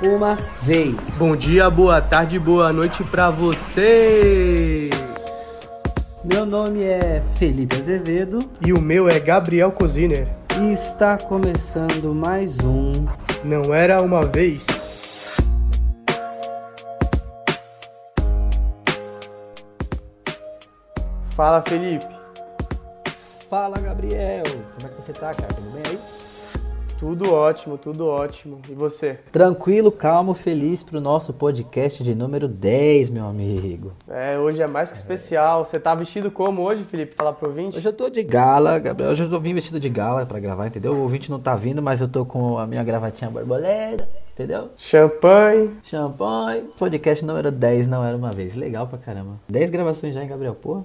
uma vez. Bom dia, boa tarde, boa noite pra você. Meu nome é Felipe Azevedo E o meu é Gabriel Coziner. e está começando mais um Não era uma vez. Fala, Felipe. Fala Gabriel. Como é que você tá, cara? Tudo bem aí? Tudo ótimo, tudo ótimo. E você? Tranquilo, calmo, feliz pro nosso podcast de número 10, meu amigo. É, hoje é mais que especial. Você tá vestido como hoje, Felipe? Fala pro ouvinte. Hoje eu tô de gala, Gabriel. Hoje eu tô vim vestido de gala pra gravar, entendeu? O ouvinte não tá vindo, mas eu tô com a minha gravatinha borboleta, entendeu? Champanhe. Champanhe. Podcast número 10, não era uma vez. Legal pra caramba. 10 gravações já, hein, Gabriel? Pô,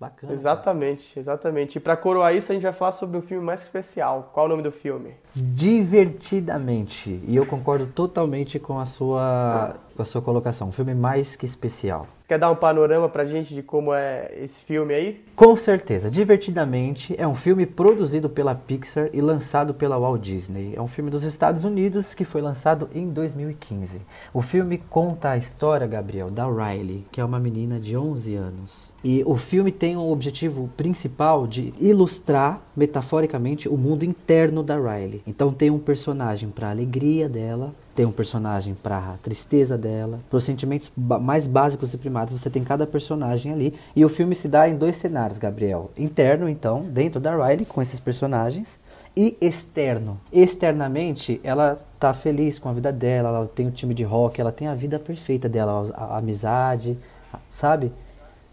bacana. Exatamente, exatamente. E pra coroar isso, a gente vai falar sobre um filme mais especial. Qual o nome do filme? Divertidamente. E eu concordo totalmente com a sua, com a sua colocação. Um filme mais que especial. Quer dar um panorama pra gente de como é esse filme aí? Com certeza, Divertidamente é um filme produzido pela Pixar e lançado pela Walt Disney. É um filme dos Estados Unidos que foi lançado em 2015. O filme conta a história, Gabriel, da Riley, que é uma menina de 11 anos. E o filme tem o objetivo principal de ilustrar, metaforicamente, o mundo interno da Riley. Então tem um personagem para a alegria dela, tem um personagem para tristeza dela, para os sentimentos mais básicos e primários, você tem cada personagem ali. E o filme se dá em dois cenários, Gabriel. Interno, então, dentro da Riley, com esses personagens, e externo. Externamente, ela tá feliz com a vida dela, ela tem o time de rock, ela tem a vida perfeita dela, a, a amizade, sabe?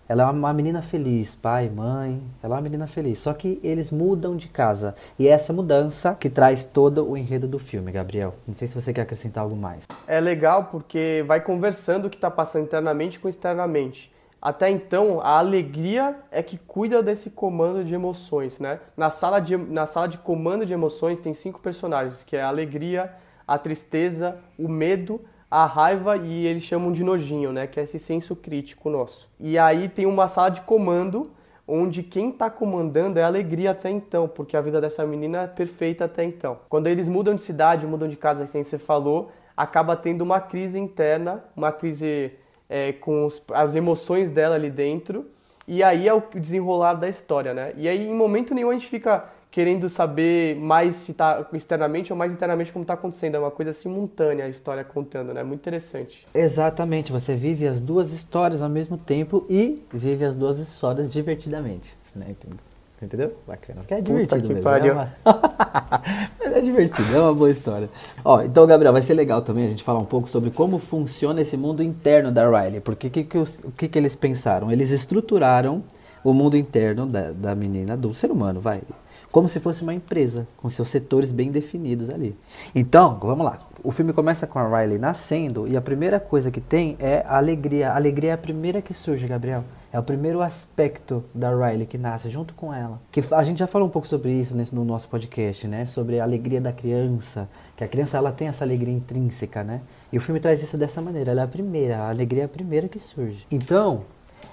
Ela é uma menina feliz, pai, mãe, ela é uma menina feliz. Só que eles mudam de casa. E é essa mudança que traz todo o enredo do filme, Gabriel. Não sei se você quer acrescentar algo mais. É legal porque vai conversando o que tá passando internamente com externamente. Até então, a alegria é que cuida desse comando de emoções, né? Na sala de, na sala de comando de emoções tem cinco personagens, que é a alegria, a tristeza, o medo, a raiva e eles chamam de nojinho, né? Que é esse senso crítico nosso. E aí tem uma sala de comando onde quem tá comandando é a alegria até então, porque a vida dessa menina é perfeita até então. Quando eles mudam de cidade, mudam de casa, quem você falou, acaba tendo uma crise interna, uma crise é, com os- as emoções dela ali dentro, e aí é o desenrolar da história, né? E aí em momento nenhum a gente fica querendo saber mais se tá externamente ou mais internamente como tá acontecendo, é uma coisa simultânea a história contando, né? Muito interessante. Exatamente, você vive as duas histórias ao mesmo tempo e vive as duas histórias divertidamente. Né? Entendeu? Entendeu? Bacana. Que é divertido que mesmo. pariu. É uma... Mas é divertido, é uma boa história. Ó, então, Gabriel, vai ser legal também a gente falar um pouco sobre como funciona esse mundo interno da Riley. Porque que que os- o que, que eles pensaram? Eles estruturaram o mundo interno da, da menina, do ser humano, vai. Como se fosse uma empresa, com seus setores bem definidos ali. Então, vamos lá. O filme começa com a Riley nascendo e a primeira coisa que tem é a alegria. A alegria é a primeira que surge, Gabriel. É o primeiro aspecto da Riley que nasce junto com ela. Que a gente já falou um pouco sobre isso nesse- no nosso podcast, né? Sobre a alegria da criança. Que a criança ela tem essa alegria intrínseca, né? E o filme traz isso dessa maneira. Ela é a primeira. A alegria é a primeira que surge. Então,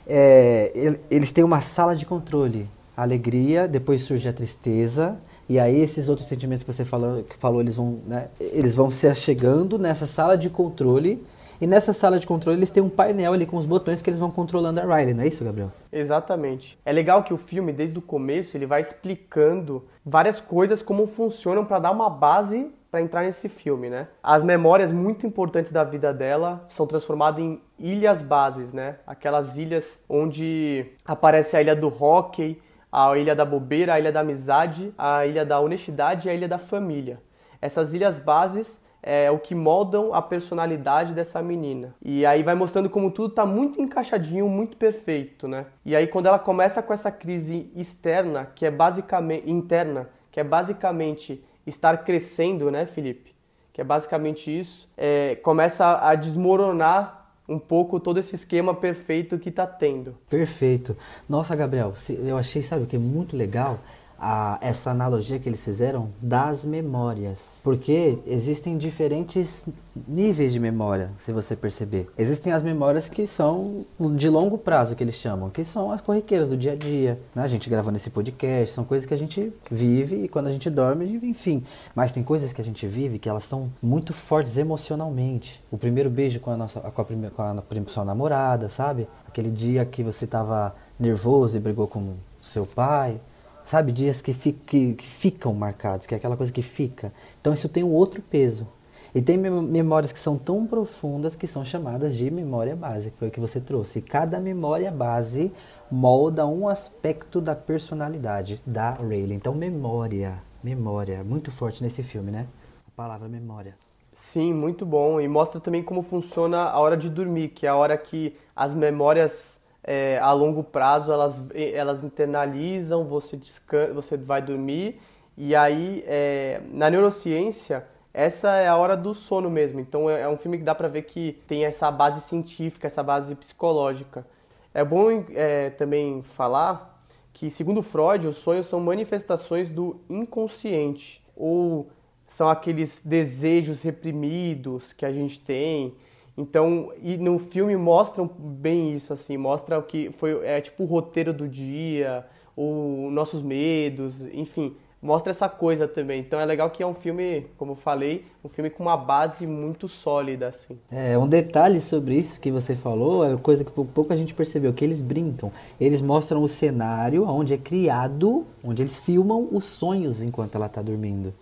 é, el- eles têm uma sala de controle. A alegria, depois surge a tristeza. E aí esses outros sentimentos que você falou, que falou eles vão, né, eles vão se achegando nessa sala de controle. E nessa sala de controle eles têm um painel ali com os botões que eles vão controlando a Riley, não é isso, Gabriel? Exatamente. É legal que o filme, desde o começo, ele vai explicando várias coisas como funcionam para dar uma base para entrar nesse filme, né? As memórias muito importantes da vida dela são transformadas em ilhas bases, né? Aquelas ilhas onde aparece a ilha do hockey, a ilha da bobeira, a ilha da amizade, a ilha da honestidade e a ilha da família. Essas ilhas bases é o que moldam a personalidade dessa menina. E aí vai mostrando como tudo tá muito encaixadinho, muito perfeito, né? E aí quando ela começa com essa crise externa, que é basicamente interna, que é basicamente estar crescendo, né, Felipe? Que é basicamente isso, é, começa a desmoronar um pouco todo esse esquema perfeito que tá tendo. Perfeito. Nossa, Gabriel, eu achei, sabe o que é muito legal? A, essa analogia que eles fizeram das memórias. Porque existem diferentes níveis de memória, se você perceber. Existem as memórias que são de longo prazo, que eles chamam, que são as corriqueiras do dia a dia. Né? A gente gravando esse podcast, são coisas que a gente vive e quando a gente dorme, enfim. Mas tem coisas que a gente vive que elas são muito fortes emocionalmente. O primeiro beijo com a, nossa, com a, com a sua namorada, sabe? Aquele dia que você estava nervoso e brigou com seu pai Sabe, dias que, fi, que, que, ficam marcados, que é aquela coisa que fica. Então isso tem um outro peso. E tem memórias que são tão profundas que são chamadas de memória base, que foi o que você trouxe. Cada memória base molda um aspecto da personalidade da Rayleigh. Então memória, memória, muito forte nesse filme, né? A palavra memória. Sim, muito bom. E mostra também como funciona a hora de dormir, que é a hora que as memórias é, a longo prazo elas, elas internalizam, você, descansa, você vai dormir e aí é, na neurociência essa é a hora do sono mesmo. Então é, é um filme que dá para ver que tem essa base científica, essa base psicológica. É bom é, também falar que segundo Freud os sonhos são manifestações do inconsciente ou são aqueles desejos reprimidos que a gente tem então, e no filme mostram bem isso, assim, mostra o que foi, é tipo o roteiro do dia, os nossos medos, enfim, mostra essa coisa também. Então é legal que é um filme, como eu falei, um filme com uma base muito sólida, assim. É, um detalhe sobre isso que você falou, é coisa que pouco a gente percebeu, que eles brincam. Eles mostram o cenário onde é criado, onde eles filmam os sonhos enquanto ela está dormindo.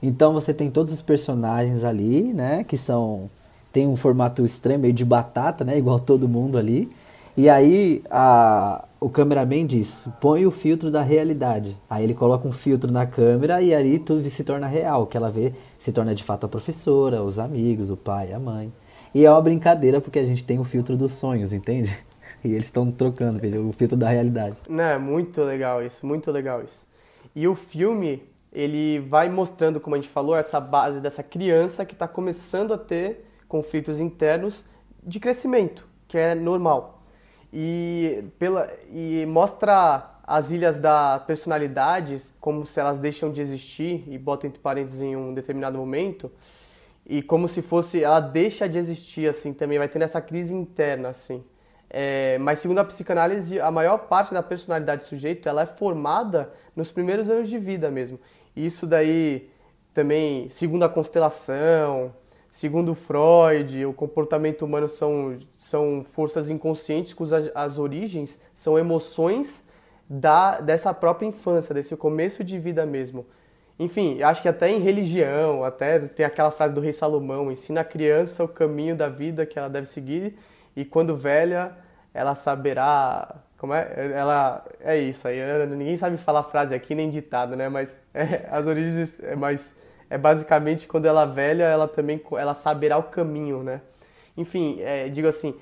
Então você tem todos os personagens ali, né, que são tem um formato estranho, meio de batata, né? Igual todo mundo ali. E aí a, o cameraman diz: põe o filtro da realidade. Aí ele coloca um filtro na câmera e aí tudo se torna real. O que ela vê se torna de fato a professora, os amigos, o pai, a mãe. E é uma brincadeira porque a gente tem o filtro dos sonhos, entende? E eles estão trocando, veja, o filtro da realidade. Não, é muito legal isso, muito legal isso. E o filme, ele vai mostrando, como a gente falou, essa base dessa criança que está começando a ter conflitos internos de crescimento, que é normal. E, pela, e mostra as ilhas da personalidade como se elas deixam de existir, e bota entre parênteses em um determinado momento, e como se fosse, ela deixa de existir, assim, também vai tendo essa crise interna, assim. É, mas segundo a psicanálise, a maior parte da personalidade do sujeito, ela é formada nos primeiros anos de vida mesmo. E isso daí também, segundo a constelação, Segundo Freud, o comportamento humano são, são forças inconscientes cujas as origens são emoções da, dessa própria infância, desse começo de vida mesmo. Enfim, acho que até em religião, até tem aquela frase do rei Salomão, ensina a criança o caminho da vida que ela deve seguir e quando velha ela saberá como é? Ela é isso aí. Ninguém sabe falar frase aqui nem ditado, né? Mas é, as origens é mais é basicamente quando ela é velha, ela também ela saberá o caminho, né? Enfim, é, digo assim,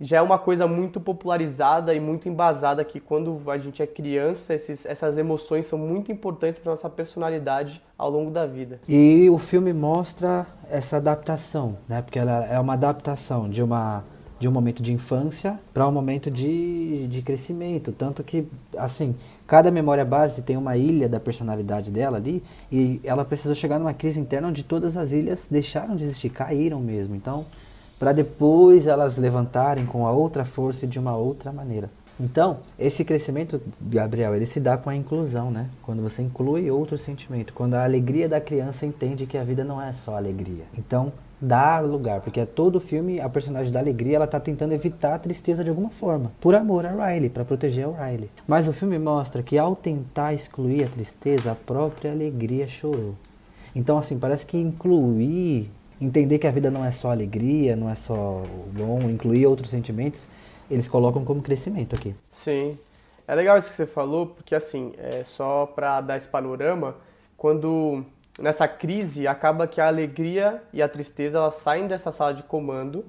já é uma coisa muito popularizada e muito embasada que quando a gente é criança, esses, essas emoções são muito importantes para nossa personalidade ao longo da vida. E o filme mostra essa adaptação, né? Porque ela é uma adaptação de uma de um momento de infância para um momento de, de crescimento, tanto que assim Cada memória base tem uma ilha da personalidade dela ali e ela precisou chegar numa crise interna onde todas as ilhas deixaram de existir, caíram mesmo. Então, para depois elas levantarem com a outra força e de uma outra maneira. Então, esse crescimento, Gabriel, ele se dá com a inclusão, né? Quando você inclui outro sentimento, quando a alegria da criança entende que a vida não é só alegria. Então, dar lugar, porque é todo filme a personagem da alegria ela tá tentando evitar a tristeza de alguma forma, por amor a Riley, para proteger a Riley. Mas o filme mostra que ao tentar excluir a tristeza, a própria alegria chorou. Então assim, parece que incluir, entender que a vida não é só alegria, não é só bom, incluir outros sentimentos, eles colocam como crescimento aqui. Sim. É legal isso que você falou, porque assim, é só para dar esse panorama, quando nessa crise, acaba que a alegria e a tristeza elas saem dessa sala de comando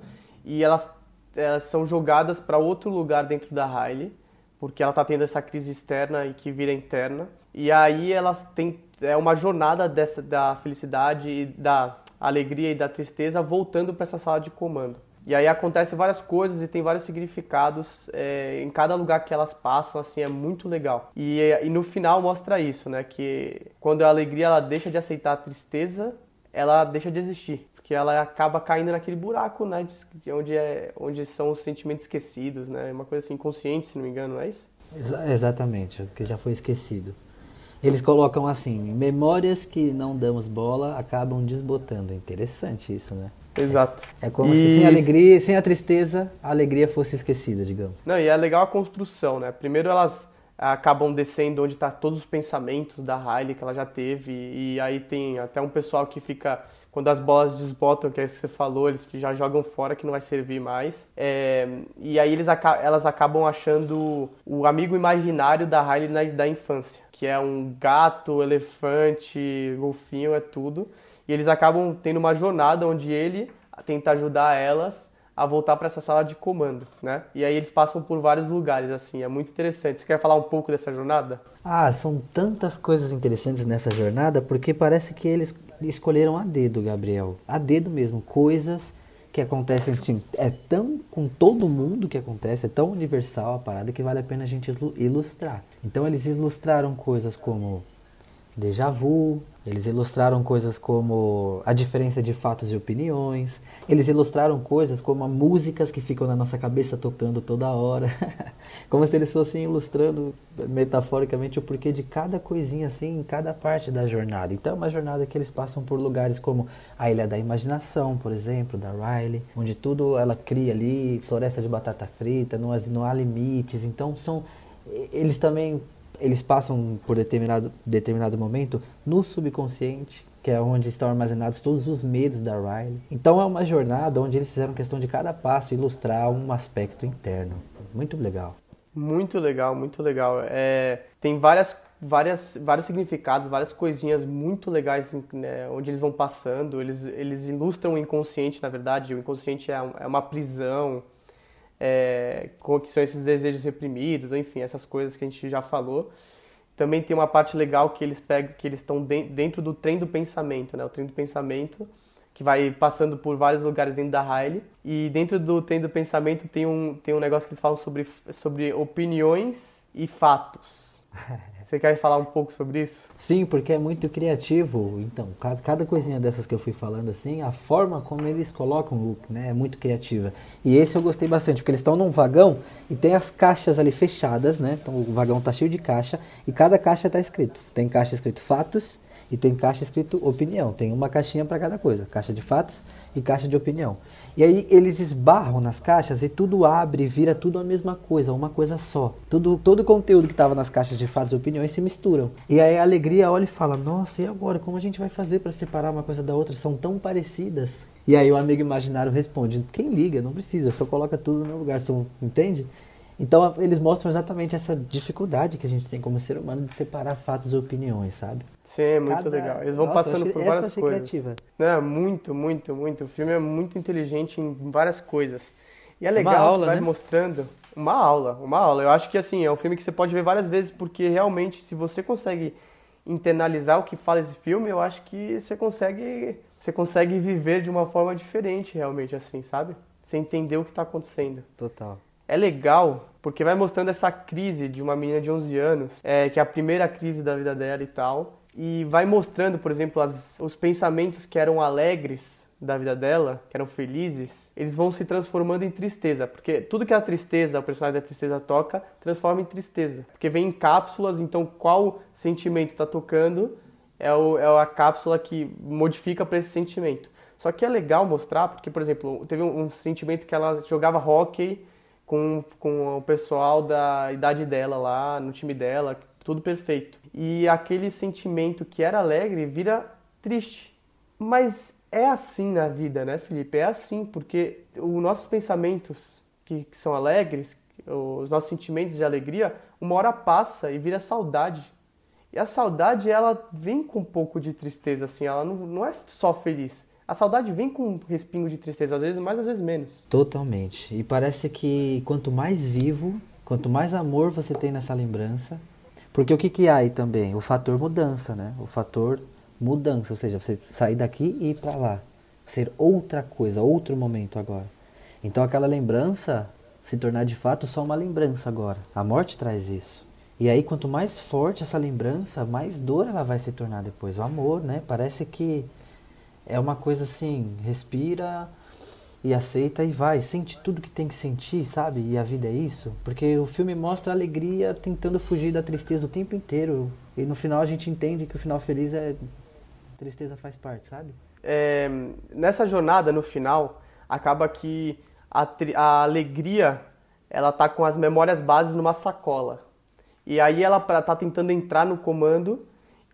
e elas, elas são jogadas para outro lugar dentro da Riley, porque ela está tendo essa crise externa e que vira interna. E aí elas têm é uma jornada dessa da felicidade e da alegria e da tristeza voltando para essa sala de comando. E aí acontece várias coisas e tem vários significados é, em cada lugar que elas passam, assim, é muito legal. E, e no final mostra isso, né? Que quando a alegria ela deixa de aceitar a tristeza, ela deixa de existir. Porque ela acaba caindo naquele buraco, né? De onde, é, onde são os sentimentos esquecidos, né? Uma coisa assim, inconsciente, se não me engano, não é isso? Exa exatamente, que já foi esquecido. Eles colocam assim, memórias que não damos bola acabam desbotando. Interessante isso, né? Exato. É, como e... se sem a alegria, sem a tristeza, a alegria fosse esquecida, digamos. Não, e é legal a construção, né? Primeiro elas acabam descendo onde está todos os pensamentos da Riley que ela já teve e aí tem até um pessoal que fica quando as bolas desbotam, que é isso que você falou, eles já jogam fora que não vai servir mais. É, e aí eles, elas acabam achando o amigo imaginário da Riley da infância, que é um gato, elefante, golfinho, é tudo. E eles acabam tendo uma jornada onde ele tenta ajudar elas a voltar para essa sala de comando, né? E aí eles passam por vários lugares, assim, é muito interessante. Você quer falar um pouco dessa jornada? Ah, são tantas coisas interessantes nessa jornada, porque parece que eles escolheram a dedo, Gabriel. A dedo mesmo, coisas que acontecem, assim, é tão com todo mundo que acontece, é tão universal a parada que vale a pena a gente ilustrar. Então eles ilustraram coisas como déjà vu, eles ilustraram coisas como a diferença de fatos e opiniões. Eles ilustraram coisas como músicas que ficam na nossa cabeça tocando toda hora. como se eles fossem ilustrando metaforicamente o porquê de cada coisinha assim em cada parte da jornada. Então é uma jornada que eles passam por lugares como a Ilha da Imaginação, por exemplo, da Riley, onde tudo ela cria ali, floresta de batata frita, não, não há limites. Então são eles também eles passam por determinado, determinado momento no subconsciente, que é onde estão armazenados todos os medos da Riley. Então é uma jornada onde eles fizeram questão de cada passo ilustrar um aspecto interno. Muito legal. Muito legal, muito legal. É, tem várias, várias, vários significados, várias coisinhas muito legais né, onde eles vão passando. Eles, eles ilustram o inconsciente, na verdade. O inconsciente é, é uma prisão é, que são esses desejos reprimidos, enfim, essas coisas que a gente já falou. Também tem uma parte legal que eles pegam, que eles estão dentro do trem do pensamento, né? O trem do pensamento que vai passando por vários lugares dentro da Riley. E dentro do trem do pensamento tem um, tem um negócio que eles falam sobre, sobre opiniões e fatos. Você quer falar um pouco sobre isso? Sim, porque é muito criativo. Então, cada, cada coisinha dessas que eu fui falando assim, a forma como eles colocam o look, né, é muito criativa. E esse eu gostei bastante, porque eles estão num vagão e tem as caixas ali fechadas, né? Então o vagão tá cheio de caixa e cada caixa tá escrito. Tem caixa escrito fatos e tem caixa escrito opinião. Tem uma caixinha para cada coisa, caixa de fatos e caixa de opinião. E aí eles esbarram nas caixas e tudo abre e vira tudo a mesma coisa, uma coisa só. Tudo, todo o conteúdo que estava nas caixas de fatos e opiniões se misturam. E aí a alegria olha e fala: Nossa, e agora? Como a gente vai fazer para separar uma coisa da outra? São tão parecidas. E aí o amigo imaginário responde: Quem liga? Não precisa, só coloca tudo no meu lugar. São, entende? Então eles mostram exatamente essa dificuldade que a gente tem como ser humano de separar fatos e opiniões, sabe? Sim, é muito Cada... legal. Eles vão Nossa, passando achei, por várias coisas. Criativa. Não, muito, muito, muito. O filme é muito inteligente em várias coisas. E é legal, uma aula, vai né? mostrando uma aula, uma aula. Eu acho que assim, é um filme que você pode ver várias vezes porque realmente se você consegue internalizar o que fala esse filme, eu acho que você consegue, você consegue viver de uma forma diferente realmente assim, sabe? Você entender o que está acontecendo. Total é legal porque vai mostrando essa crise de uma menina de 11 anos, é, que é a primeira crise da vida dela e tal, e vai mostrando, por exemplo, as, os pensamentos que eram alegres da vida dela, que eram felizes, eles vão se transformando em tristeza, porque tudo que a tristeza, o personagem da tristeza toca, transforma em tristeza, porque vem em cápsulas, então qual sentimento está tocando é, o, é a cápsula que modifica para esse sentimento. Só que é legal mostrar, porque, por exemplo, teve um, um sentimento que ela jogava hockey com, com o pessoal da idade dela lá, no time dela, tudo perfeito. E aquele sentimento que era alegre vira triste. Mas é assim na vida, né, Felipe? É assim, porque os nossos pensamentos que, que são alegres, os nossos sentimentos de alegria, uma hora passa e vira saudade. E a saudade, ela vem com um pouco de tristeza, assim, ela não, não é só feliz a saudade vem com um respingo de tristeza, às vezes mais, às vezes menos. Totalmente. E parece que quanto mais vivo, quanto mais amor você tem nessa lembrança, porque o que, que há aí também? O fator mudança, né? O fator mudança, ou seja, você sair daqui e ir para lá, ser outra coisa, outro momento agora. Então aquela lembrança se tornar de fato só uma lembrança agora. A morte traz isso. E aí quanto mais forte essa lembrança, mais dor ela vai se tornar depois. O amor, né? Parece que é uma coisa assim, respira e aceita e vai, sente tudo que tem que sentir, sabe? E a vida é isso, porque o filme mostra a alegria tentando fugir da tristeza o tempo inteiro. E no final a gente entende que o final feliz é tristeza faz parte, sabe? É, nessa jornada no final, acaba que a, a alegria ela tá com as memórias bases numa sacola. E aí ela tá tentando entrar no comando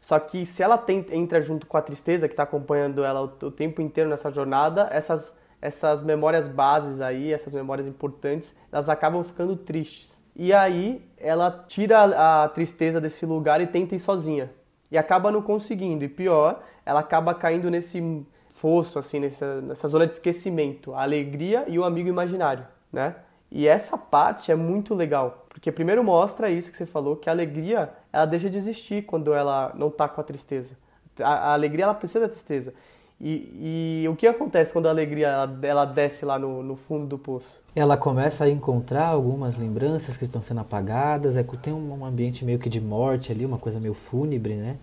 só que se ela tem, entra junto com a tristeza que está acompanhando ela o, o, tempo inteiro nessa jornada, essas, essas memórias bases aí, essas memórias importantes, elas acabam ficando tristes. E aí ela tira a, a tristeza desse lugar e tenta ir sozinha. E acaba não conseguindo. E pior, ela acaba caindo nesse fosso, assim, nessa, nessa zona de esquecimento. A alegria e o amigo imaginário, né? E essa parte é muito legal, porque primeiro mostra isso que você falou, que a alegria, ela deixa de existir quando ela não está com a tristeza. A, a, alegria, ela precisa da tristeza. E, e, o que acontece quando a alegria ela, ela desce lá no, no, fundo do poço? Ela começa a encontrar algumas lembranças que estão sendo apagadas, é, tem um ambiente meio que de morte ali, uma coisa meio fúnebre, né?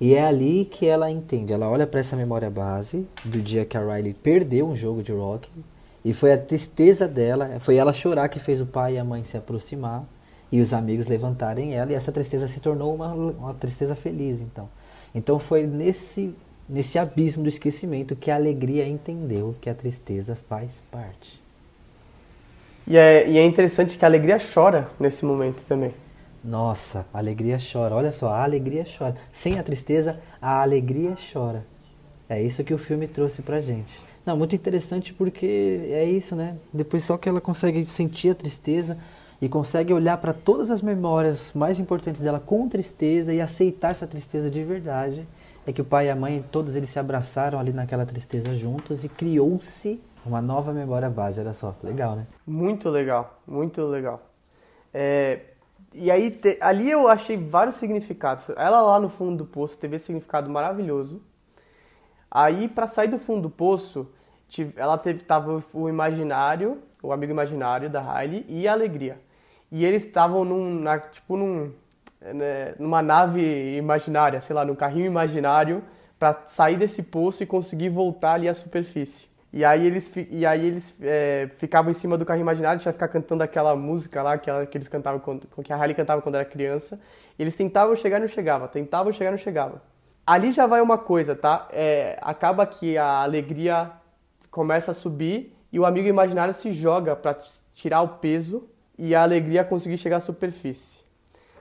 E é ali que ela entende, ela olha para essa memória base do dia que a Riley perdeu um jogo de rock, e foi a tristeza dela, foi ela chorar que fez o pai e a mãe se aproximar e os amigos levantarem ela, e essa tristeza se tornou uma, uma tristeza feliz, então. Então foi nesse, nesse abismo do esquecimento que a alegria entendeu que a tristeza faz parte. E é, e é interessante que a alegria chora nesse momento também. Nossa, a alegria chora. Olha só, a alegria chora. Sem a tristeza, a alegria chora. É isso que o filme trouxe pra gente. Não, muito interessante porque é isso, né? Depois só que ela consegue sentir a tristeza e consegue olhar para todas as memórias mais importantes dela com tristeza e aceitar essa tristeza de verdade. É que o pai e a mãe, todos eles se abraçaram ali naquela tristeza juntos e criou-se uma nova memória base. Olha só, legal, né? Muito legal, muito legal. É, e aí, te, ali eu achei vários significados. Ela lá no fundo do poço teve esse significado maravilhoso Aí, para sair do fundo do poço, ela teve tava o imaginário, o amigo imaginário da Riley e a alegria. E eles estavam num, na, tipo num, né, numa nave imaginária, sei lá, num carrinho imaginário para sair desse poço e conseguir voltar ali à superfície. E aí eles, e aí eles é, ficavam em cima do carrinho imaginário, tinha ficar cantando aquela música lá que, que eles cantavam, quando, que a Riley cantava quando era criança. Eles tentavam chegar e não chegava, tentavam chegar e não chegava ali já vai uma coisa, tá? É, acaba que a alegria começa a subir e o amigo imaginário se joga para tirar o peso e a alegria conseguir chegar à superfície.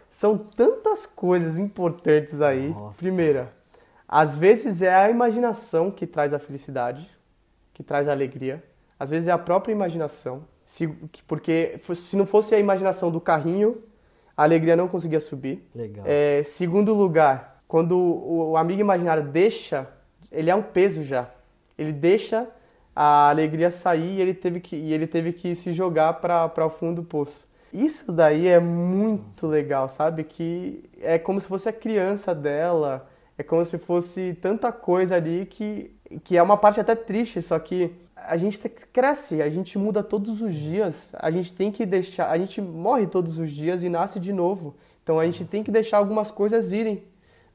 São tantas coisas importantes aí. Nossa. Primeira, às vezes é a imaginação que traz a felicidade, que traz a alegria. Às vezes é a própria imaginação. Se, porque se não fosse a imaginação do carrinho, a alegria não conseguia subir. Legal. É, segundo lugar, quando o, amigo imaginário deixa, ele é um peso já. Ele deixa a alegria sair e ele teve que, e ele teve que se jogar para o fundo do poço. Isso daí é muito legal, sabe? Que é como se fosse a criança dela, é como se fosse tanta coisa ali que, que é uma parte até triste, só que a gente cresce, a gente muda todos os dias, a gente tem que deixar, a gente morre todos os dias e nasce de novo. Então a gente tem que deixar algumas coisas irem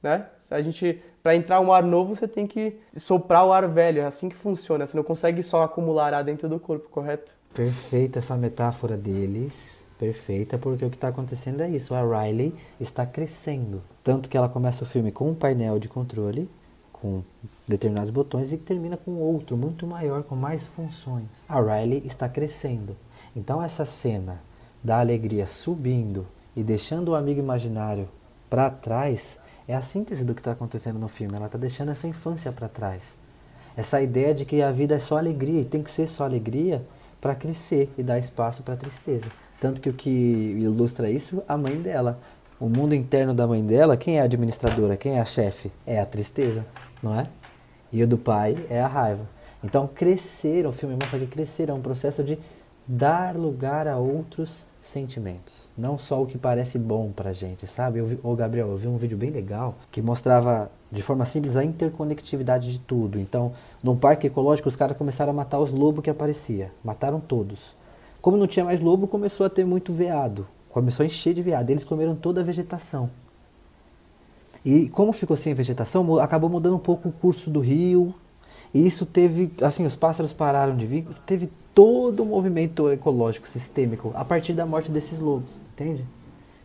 né? A gente, para entrar um ar novo, você tem que soprar o ar velho. É assim que funciona. Você não consegue só acumular ar dentro do corpo, correto? Perfeita essa metáfora deles. Perfeita, porque o que está acontecendo é isso. A Riley está crescendo. Tanto que ela começa o filme com um painel de controle, com determinados botões, e termina com outro, muito maior, com mais funções. A Riley está crescendo. Então, essa cena da alegria subindo e deixando o amigo imaginário para trás é a síntese do que está acontecendo no filme. Ela está deixando essa infância para trás. Essa ideia de que a vida é só alegria e tem que ser só alegria para crescer e dar espaço para tristeza. Tanto que o que ilustra isso, a mãe dela. O mundo interno da mãe dela, quem é a administradora, quem é a chefe? É a tristeza, não é? E o do pai é a raiva. Então, crescer, o filme mostra que crescer é um processo de dar lugar a outros sentimentos, não só o que parece bom pra gente, sabe? Eu vi, ô Gabriel, eu vi um vídeo bem legal que mostrava de forma simples a interconectividade de tudo. Então, num parque ecológico, os caras começaram a matar os lobos que aparecia, mataram todos. Como não tinha mais lobo, começou a ter muito veado, começou a encher de veado, eles comeram toda a vegetação. E como ficou sem vegetação, acabou mudando um pouco o curso do rio. E isso teve, assim, os pássaros pararam de vir, teve todo um movimento ecológico, sistêmico, a partir da morte desses lobos, entende?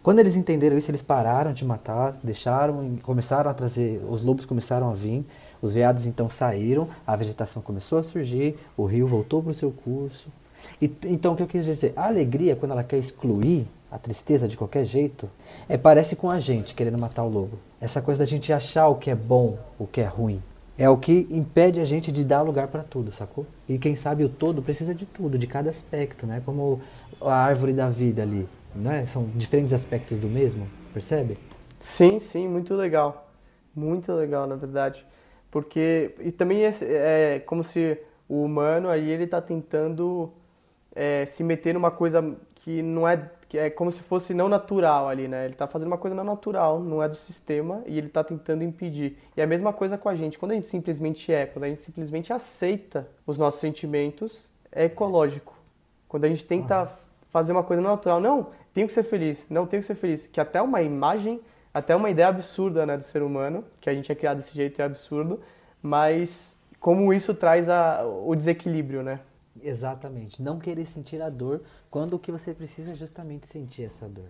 Quando eles entenderam isso, eles pararam de matar, deixaram começaram a trazer, os lobos começaram a vir, os veados então saíram, a vegetação começou a surgir, o rio voltou para o seu curso. E, então, o que eu quis dizer? A alegria, quando ela quer excluir a tristeza de qualquer jeito, é parece com a gente querendo matar o lobo. Essa coisa da gente achar o que é bom, o que é ruim. É o que impede a gente de dar lugar para tudo, sacou? E quem sabe o todo precisa de tudo, de cada aspecto, né? Como a árvore da vida ali, né? São diferentes aspectos do mesmo, percebe? Sim, sim, muito legal. Muito legal, na verdade. Porque, e também é, é como se o humano aí, ele tá tentando é, se meter numa coisa que não é que é como se fosse não natural ali, né? Ele está fazendo uma coisa não natural, não é do sistema e ele está tentando impedir. E é a mesma coisa com a gente. Quando a gente simplesmente é, quando a gente simplesmente aceita os nossos sentimentos, é ecológico. Quando a gente tenta fazer uma coisa não natural, não, tenho que ser feliz, não tenho que ser feliz, que até uma imagem, até uma ideia absurda, né, do ser humano, que a gente é criado desse jeito é absurdo, mas como isso traz a, o desequilíbrio, né? Exatamente. Não querer sentir a dor quando o que você precisa é justamente sentir essa dor.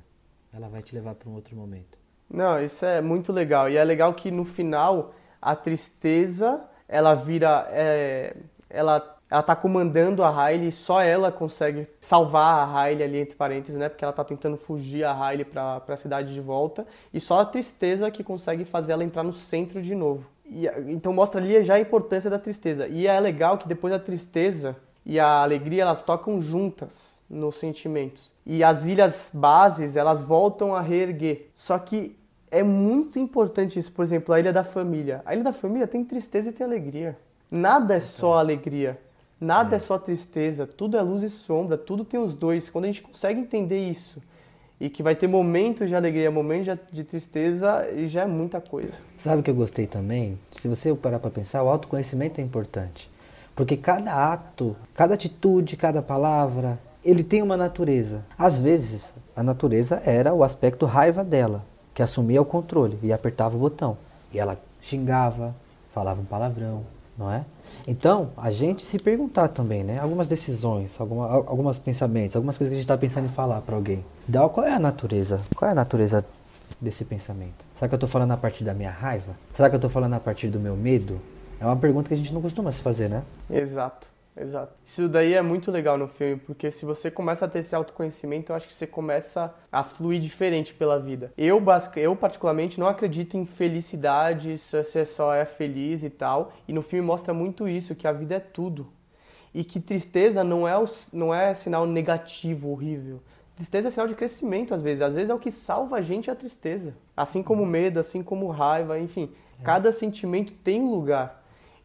Ela vai te levar para um outro momento. Não, isso é muito legal. E é legal que no final a tristeza ela vira. É, ela, ela tá comandando a Riley só ela consegue salvar a Riley ali, entre parênteses, né? Porque ela tá tentando fugir a Riley para a cidade de volta. E só a tristeza que consegue fazer ela entrar no centro de novo. E, então mostra ali já a importância da tristeza. E é legal que depois da tristeza e a alegria elas tocam juntas nos sentimentos. E as ilhas bases elas voltam a reerguer. Só que é muito importante isso, por exemplo, a ilha da família. A ilha da família tem tristeza e tem alegria. Nada é só alegria. Nada é. é só tristeza, tudo é luz e sombra, tudo tem os dois. Quando a gente consegue entender isso e que vai ter momentos de alegria, momentos de tristeza, e já é muita coisa. Sabe o que eu gostei também? Se você parar para pensar, o autoconhecimento é importante. Porque cada ato, cada atitude, cada palavra, ele tem uma natureza. Às vezes, a natureza era o aspecto raiva dela, que assumia o controle e apertava o botão. E ela xingava, falava um palavrão, não é? Então, a gente se perguntar também, né? Algumas decisões, alguma, alguns pensamentos, algumas coisas que a gente está pensando em falar para alguém. Dá, qual é a natureza? Qual é a natureza desse pensamento? Será que eu estou falando a partir da minha raiva? Será que eu estou falando a partir do meu medo? É uma pergunta que a gente não costuma se fazer, né? Exato, exato. Isso daí é muito legal no filme, porque se você começa a ter esse autoconhecimento, eu acho que você começa a fluir diferente pela vida. Eu, eu particularmente, não acredito em felicidade, se você só é feliz e tal, e no filme mostra muito isso, que a vida é tudo. E que tristeza não é, o, não é sinal negativo, horrível. Tristeza é sinal de crescimento, às vezes. Às vezes é o que salva a gente a tristeza. Assim como medo, assim como raiva, enfim. É. Cada sentimento tem lugar.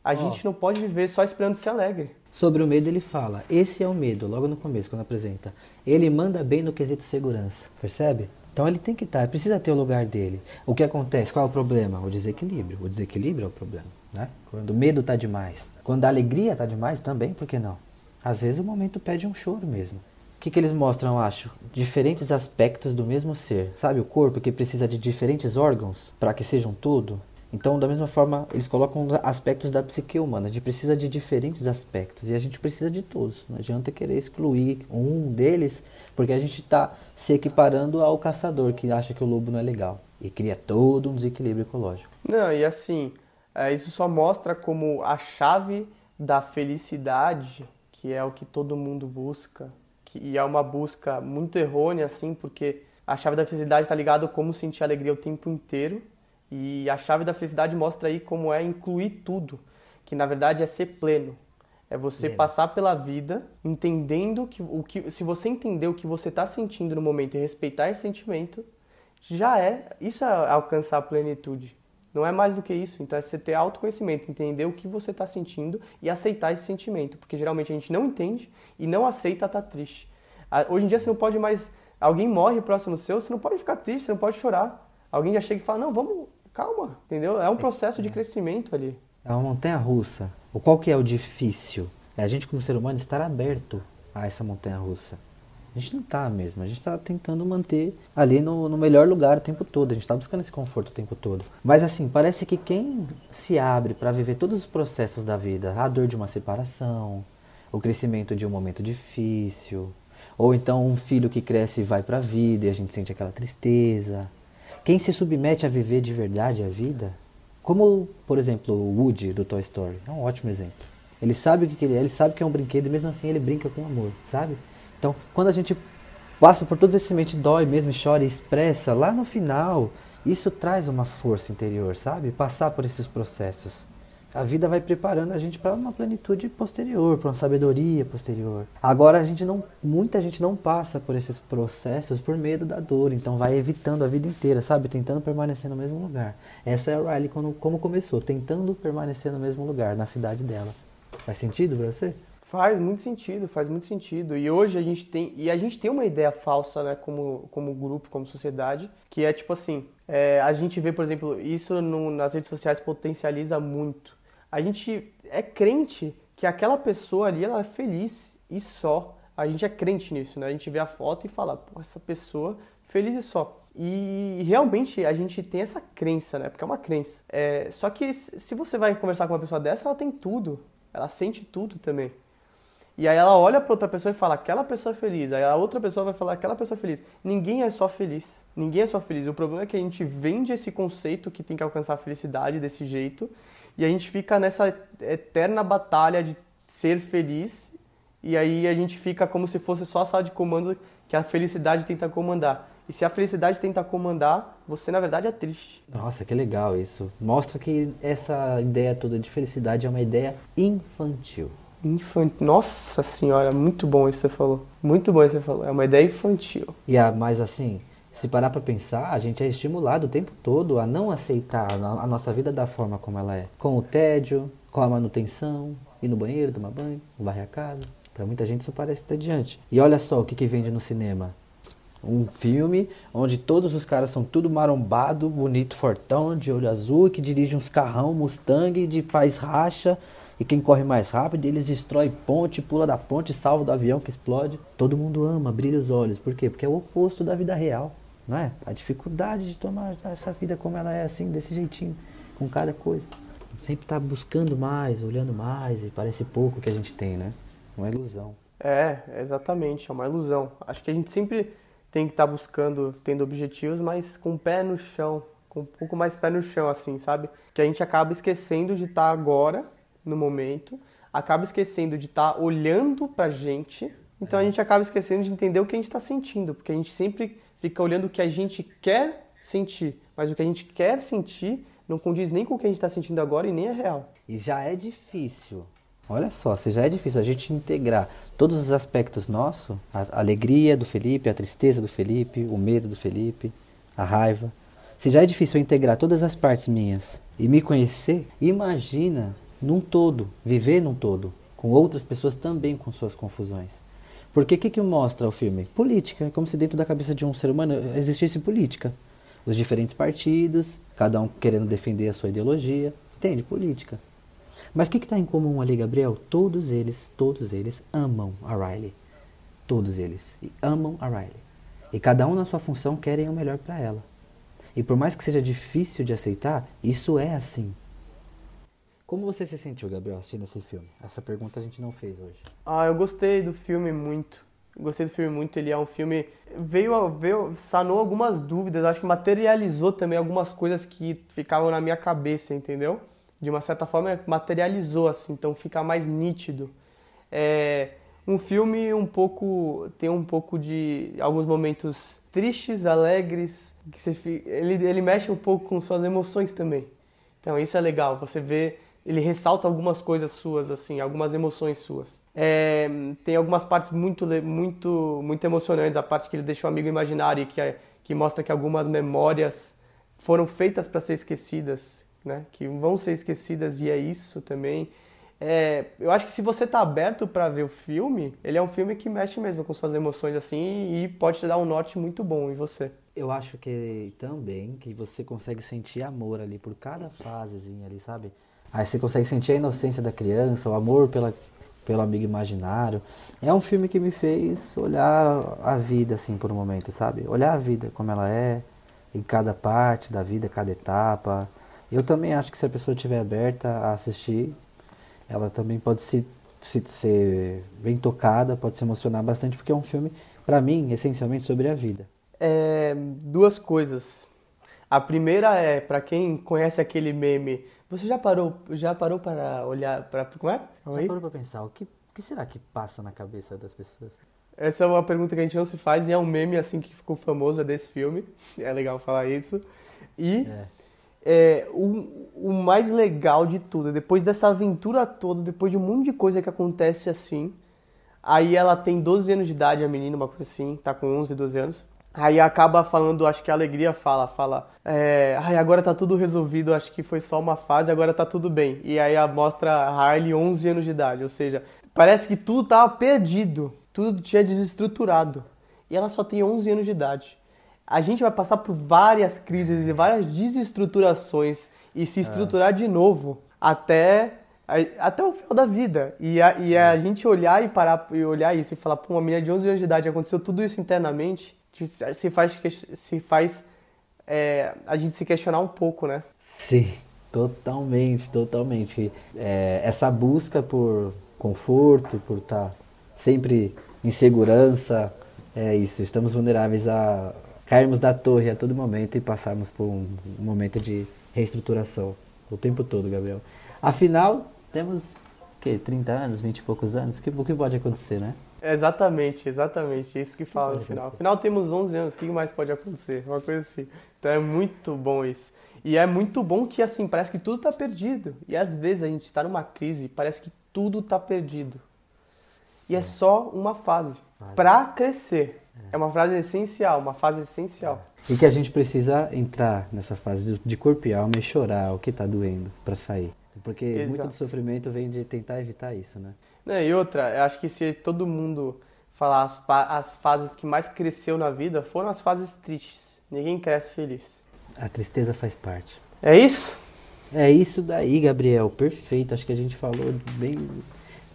A oh. gente não pode viver só esperando ser alegre. Sobre o medo ele fala, esse é o medo, logo no começo, quando apresenta. Ele manda bem no quesito segurança, percebe? Então ele tem que estar, precisa ter o lugar dele. O que acontece? Qual é o problema? O desequilíbrio. O desequilíbrio é o problema. Né? Quando o medo está demais. Quando a alegria está demais, também, por que não? Às vezes o momento pede um choro mesmo. O que, que eles mostram, acho? Diferentes aspectos do mesmo ser. Sabe o corpo que precisa de diferentes órgãos para que sejam tudo? Então, da mesma forma, eles colocam aspectos da psique humana. A gente precisa de diferentes aspectos e a gente precisa de todos. Não adianta querer excluir um deles, porque a gente está se equiparando ao caçador que acha que o lobo não é legal e cria todo um desequilíbrio ecológico. Não, e assim, é, isso só mostra como a chave da felicidade, que é o que todo mundo busca, que, e é uma busca muito errônea, assim, porque a chave da felicidade está ligada a como sentir alegria o tempo inteiro e a chave da felicidade mostra aí como é incluir tudo, que na verdade é ser pleno. É você passar pela vida entendendo que o que se você entender o que você está sentindo no momento e respeitar esse sentimento, já é isso é alcançar a plenitude. Não é mais do que isso. Então é você ter autoconhecimento, entender o que você está sentindo e aceitar esse sentimento, porque geralmente a gente não entende e não aceita estar tá triste. Hoje em dia você não pode mais alguém morre próximo seu, você não pode ficar triste, você não pode chorar. Alguém já chega e fala, não, vamos, calma, entendeu? É um processo de crescimento ali. É uma montanha russa. O qual que é o difícil? É a gente como ser humano estar aberto a essa montanha russa. A gente não está mesmo, a gente está tentando manter ali no, no, melhor lugar o tempo todo, a gente está buscando esse conforto o tempo todo. Mas assim, parece que quem se abre para viver todos os processos da vida, a dor de uma separação, o crescimento de um momento difícil, ou então um filho que cresce e vai para a vida e a gente sente aquela tristeza. Quem se submete a viver de verdade a vida, como por exemplo o Woody do Toy Story, é um ótimo exemplo. Ele sabe o que ele é, ele sabe que é um brinquedo e mesmo assim ele brinca com amor, sabe? Então, quando a gente passa por todos esses sentimentos, dói mesmo, chora e expressa, lá no final, isso traz uma força interior, sabe? Passar por esses processos. A vida vai preparando a gente para uma plenitude posterior, para uma sabedoria posterior. Agora a gente não, muita gente não passa por esses processos por medo da dor, então vai evitando a vida inteira, sabe? Tentando permanecer no mesmo lugar. Essa é a Riley como, como começou, tentando permanecer no mesmo lugar, na cidade dela. Faz sentido para você? Faz muito sentido, faz muito sentido. E hoje a gente tem e a gente tem uma ideia falsa, né, como, como grupo, como sociedade, que é tipo assim, é, a gente vê, por exemplo, isso no, nas redes sociais potencializa muito. A gente é crente que aquela pessoa ali ela é feliz e só. A gente é crente nisso, né? A gente vê a foto e fala, pô, essa pessoa feliz e só. E realmente a gente tem essa crença, né? Porque é uma crença. É, só que se você vai conversar com uma pessoa dessa, ela tem tudo. Ela sente tudo também. E aí ela olha para outra pessoa e fala, aquela pessoa é feliz. Aí a outra pessoa vai falar, aquela pessoa é feliz. Ninguém é só feliz. Ninguém é só feliz. O problema é que a gente vende esse conceito que tem que alcançar a felicidade desse jeito. E a gente fica nessa eterna batalha de ser feliz. E aí a gente fica como se fosse só a sala de comando que a felicidade tenta comandar. E se a felicidade tenta comandar, você na verdade é triste. Nossa, que legal isso. Mostra que essa ideia toda de felicidade é uma ideia infantil. Infantil. Nossa senhora, muito bom isso que você falou. Muito bom isso que você falou. É uma ideia infantil. E a, mas assim, se parar para pensar, a gente é estimulado o tempo todo a não aceitar a nossa vida da forma como ela é. Com o tédio, com a manutenção, ir no banheiro, tomar banho, varrer a casa. Para muita gente isso parece diante. E olha só o que, que vende no cinema. Um filme onde todos os caras são tudo marombado, bonito, fortão, de olho azul, que dirige uns carrão Mustang, de faz racha, e quem corre mais rápido, eles destrói ponte, pula da ponte, salva do avião que explode. Todo mundo ama, brilha os olhos. Por quê? Porque é o oposto da vida real, não é? A dificuldade de tomar essa vida como ela é, assim, desse jeitinho, com cada coisa. Sempre tá buscando mais, olhando mais, e parece pouco que a gente tem, né? Uma ilusão. É, exatamente, é uma ilusão. Acho que a gente sempre tem que estar tá buscando, tendo objetivos, mas com o pé no chão, com um pouco mais pé no chão, assim, sabe? Que a gente acaba esquecendo de estar tá agora no momento, acaba esquecendo de estar tá olhando pra gente, então a gente acaba esquecendo de entender o que a gente está sentindo, porque a gente sempre fica olhando o que a gente quer sentir, mas o que a gente quer sentir não condiz nem com o que a gente está sentindo agora e nem é real. E já é difícil. Olha só, se já é difícil a gente integrar todos os aspectos nossos, a alegria do Felipe, a tristeza do Felipe, o medo do Felipe, a raiva. Se já é difícil integrar todas as partes minhas e me conhecer, imagina num todo, viver num todo, com outras pessoas também com suas confusões. Porque o que, que mostra o filme? Política. É como se dentro da cabeça de um ser humano existisse política. Os diferentes partidos, cada um querendo defender a sua ideologia. Entende? Política. Mas o que está em comum ali, Gabriel? Todos eles, todos eles amam a Riley. Todos eles. E amam a Riley. E cada um na sua função querem o melhor para ela. E por mais que seja difícil de aceitar, isso é assim. Como você se sentiu, Gabriel, assistindo esse filme? Essa pergunta a gente não fez hoje. Ah, eu gostei do filme muito. Gostei do filme muito. Ele é um filme. Veio, veio sanou algumas dúvidas. Acho que materializou também algumas coisas que ficavam na minha cabeça, entendeu? De uma certa forma, materializou, assim. Então fica mais nítido. É um filme um pouco. tem um pouco de. alguns momentos tristes, alegres. que você, ele, ele mexe um pouco com suas emoções também. Então isso é legal. Você vê ele ressalta algumas coisas suas, assim, algumas emoções suas. É, tem algumas partes muito, muito, muito emocionantes, a parte que ele deixa o amigo imaginário, que, é, que mostra que algumas memórias foram feitas para ser esquecidas, né? Que vão ser esquecidas e é isso também. é, eu acho que se você tá aberto para ver o filme, ele é um filme que mexe mesmo com suas emoções assim e pode te dar um norte muito bom em você. Eu acho que também que você consegue sentir amor ali por cada fasezinha ali, sabe? Aí você consegue sentir a inocência da criança, o amor pela, pelo amigo imaginário. É um filme que me fez olhar a vida assim por um momento, sabe? Olhar a vida como ela é, em cada parte da vida, cada etapa. Eu também acho que se a pessoa estiver aberta a assistir, ela também pode se, se ser bem tocada, pode se emocionar bastante, porque é um filme, para mim, essencialmente sobre a vida. É, duas coisas. A primeira é, para quem conhece aquele meme, você já parou, já parou para olhar para como é? Já parou para pensar o que, que será que passa na cabeça das pessoas? Essa é uma pergunta que a gente não se faz e é um meme assim que ficou famoso desse filme. É legal falar isso. E é. É, o, o mais legal de tudo, depois dessa aventura toda, depois de um monte de coisa que acontece assim, aí ela tem 12 anos de idade, a menina, uma coisa assim, tá com 11, 12 anos. Aí acaba falando, acho que a alegria fala, fala, é, ai, agora tá tudo resolvido, acho que foi só uma fase, agora tá tudo bem. E aí mostra a Harley 11 anos de idade, ou seja, parece que tudo tava perdido, tudo tinha desestruturado. E ela só tem 11 anos de idade. A gente vai passar por várias crises e várias desestruturações e se estruturar é. de novo até até o final da vida. E a, e a gente olhar e parar e olhar isso e falar, pô, uma menina de 11 anos de idade aconteceu tudo isso internamente, se faz, se faz é, a gente se questionar um pouco, né? Sim, totalmente, totalmente. É, essa busca por conforto, por estar tá sempre em segurança, é isso. Estamos vulneráveis a cairmos da torre a todo momento e passarmos por um momento de reestruturação o tempo todo, Gabriel. Afinal, temos que 30 anos, 20 e poucos anos, que, o que pode acontecer, né? Exatamente, exatamente. Isso que fala no final. Afinal, temos 11 anos, o que mais pode acontecer? Uma coisa assim. Então é muito bom isso. E é muito bom que, assim, parece que tudo está perdido. E às vezes a gente está numa crise parece que tudo está perdido. E é só uma fase para crescer. É uma frase essencial, uma fase essencial. E que a gente precisa entrar nessa fase de corpo e alma e chorar o que está doendo para sair. Porque Exato. muito do sofrimento vem de tentar evitar isso, né? E outra, eu acho que se todo mundo falar as, as fases que mais cresceu na vida foram as fases tristes. Ninguém cresce feliz. A tristeza faz parte. É isso? É isso daí, Gabriel. Perfeito. Acho que a gente falou bem.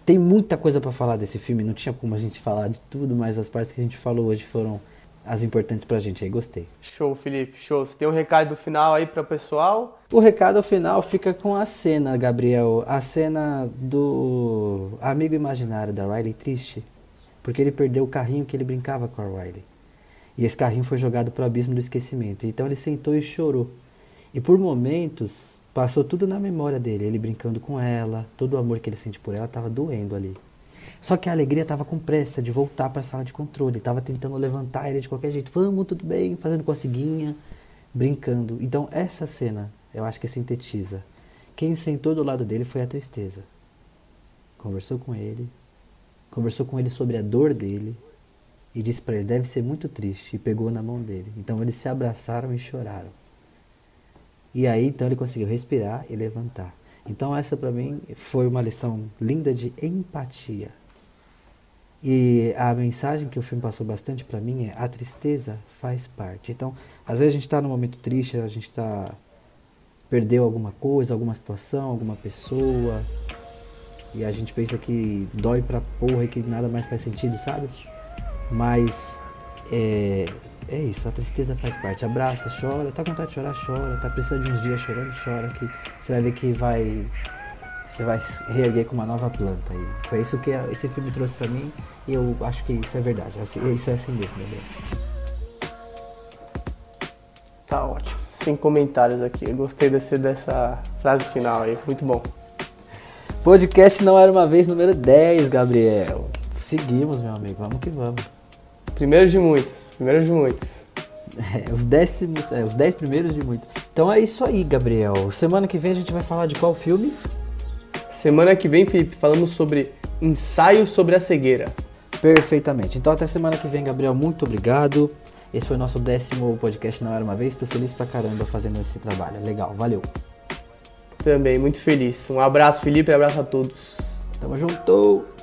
Tem muita coisa para falar desse filme. Não tinha como a gente falar de tudo, mas as partes que a gente falou hoje foram as importantes pra gente aí, gostei. Show, Felipe, show. Você tem um recado final aí para o pessoal? O recado final fica com a cena, Gabriel. A cena do amigo imaginário da Riley triste. Porque ele perdeu o carrinho que ele brincava com a Riley. E esse carrinho foi jogado pro abismo do esquecimento. Então ele sentou e chorou. E por momentos passou tudo na memória dele. Ele brincando com ela, todo o amor que ele sente por ela estava doendo ali. Só que a alegria estava com pressa de voltar para a sala de controle, estava tentando levantar ele de qualquer jeito. Vamos, tudo bem, fazendo coceguinha, brincando. Então, essa cena, eu acho que sintetiza. Quem sentou do lado dele foi a tristeza. Conversou com ele, conversou com ele sobre a dor dele e disse para ele: deve ser muito triste, e pegou na mão dele. Então, eles se abraçaram e choraram. E aí, então, ele conseguiu respirar e levantar. Então, essa para mim foi uma lição linda de empatia e a mensagem que o filme passou bastante para mim é a tristeza faz parte. Então, às vezes a gente está num momento triste, a gente está perdeu alguma coisa, alguma situação, alguma pessoa, e a gente pensa que dói pra porra e que nada mais faz sentido, sabe? Mas é, é isso, a tristeza faz parte. Abraça, chora, tá com vontade de chorar, chora, tá precisando de uns dias chorando, chora, que você vai ver que vai você vai reerguer com uma nova planta. E foi isso que esse filme trouxe para mim e eu acho que isso é verdade. Isso é assim mesmo, bebê. Tá ótimo. Sem comentários aqui. Eu gostei desse, dessa frase final aí. Muito bom. Podcast não era uma vez número 10, Gabriel. Seguimos, meu amigo. Vamos que vamos. Primeiros de muitos. Primeiros de muitos. É, os décimos, é, os dez primeiros de muitos. Então é isso aí, Gabriel. Semana que vem a gente vai falar de qual filme? Semana que vem, Felipe, falamos sobre ensaio sobre a cegueira. Perfeitamente. Então até semana que vem, Gabriel. Muito obrigado. Esse foi o nosso décimo podcast Não Era Uma Vez. Estou feliz pra caramba fazendo esse trabalho. Legal, valeu. Também, muito feliz. Um abraço, Felipe, e abraço a todos. Tamo junto!